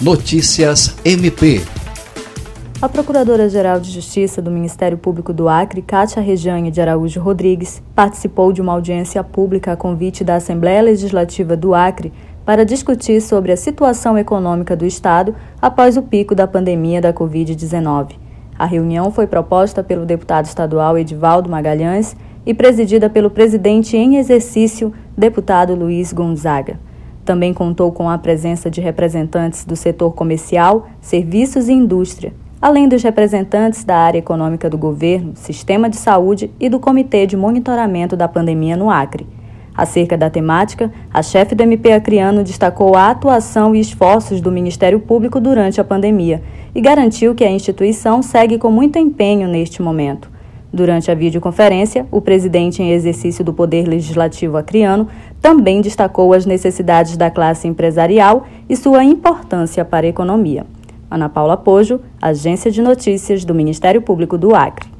Notícias MP. A Procuradora-Geral de Justiça do Ministério Público do Acre, Cátia Rejane de Araújo Rodrigues, participou de uma audiência pública a convite da Assembleia Legislativa do Acre para discutir sobre a situação econômica do Estado após o pico da pandemia da Covid-19. A reunião foi proposta pelo deputado estadual Edivaldo Magalhães e presidida pelo presidente em exercício, deputado Luiz Gonzaga. Também contou com a presença de representantes do setor comercial, serviços e indústria, além dos representantes da área econômica do governo, sistema de saúde e do Comitê de Monitoramento da Pandemia no Acre. Acerca da temática, a chefe do MP Acreano destacou a atuação e esforços do Ministério Público durante a pandemia e garantiu que a instituição segue com muito empenho neste momento. Durante a videoconferência, o presidente em exercício do Poder Legislativo acreano também destacou as necessidades da classe empresarial e sua importância para a economia. Ana Paula Pojo, Agência de Notícias do Ministério Público do Acre.